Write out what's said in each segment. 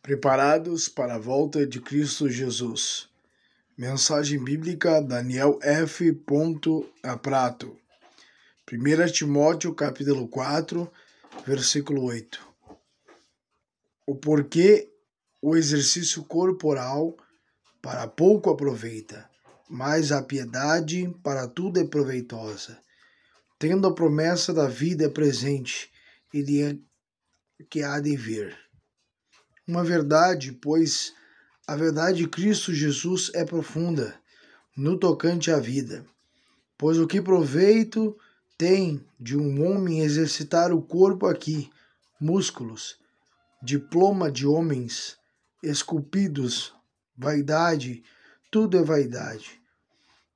Preparados para a volta de Cristo Jesus. Mensagem bíblica Daniel F. Prato. 1 Timóteo capítulo 4, versículo 8. O porquê o exercício corporal para pouco aproveita, mas a piedade para tudo é proveitosa, tendo a promessa da vida presente e de que há de vir uma verdade, pois a verdade de Cristo Jesus é profunda no tocante à vida. Pois o que proveito tem de um homem exercitar o corpo aqui, músculos, diploma de homens esculpidos, vaidade, tudo é vaidade.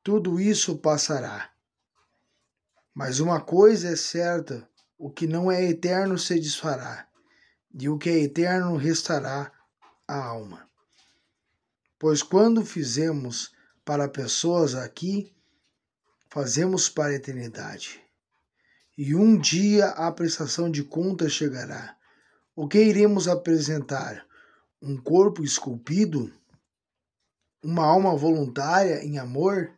Tudo isso passará. Mas uma coisa é certa: o que não é eterno se desfará e o que é eterno restará a alma. Pois quando fizemos para pessoas aqui, fazemos para a eternidade. E um dia a prestação de contas chegará. O que iremos apresentar? Um corpo esculpido? Uma alma voluntária em amor?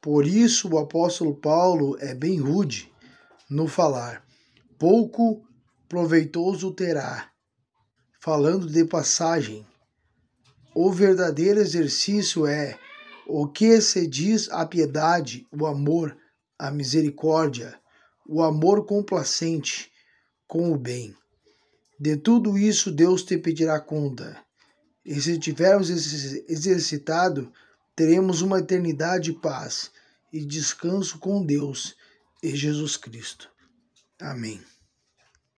Por isso o apóstolo Paulo é bem rude no falar. Pouco proveitoso terá. Falando de passagem, o verdadeiro exercício é o que se diz a piedade, o amor, a misericórdia, o amor complacente com o bem. De tudo isso Deus te pedirá conta. E se tivermos exercitado, teremos uma eternidade de paz e descanso com Deus e Jesus Cristo. Amém.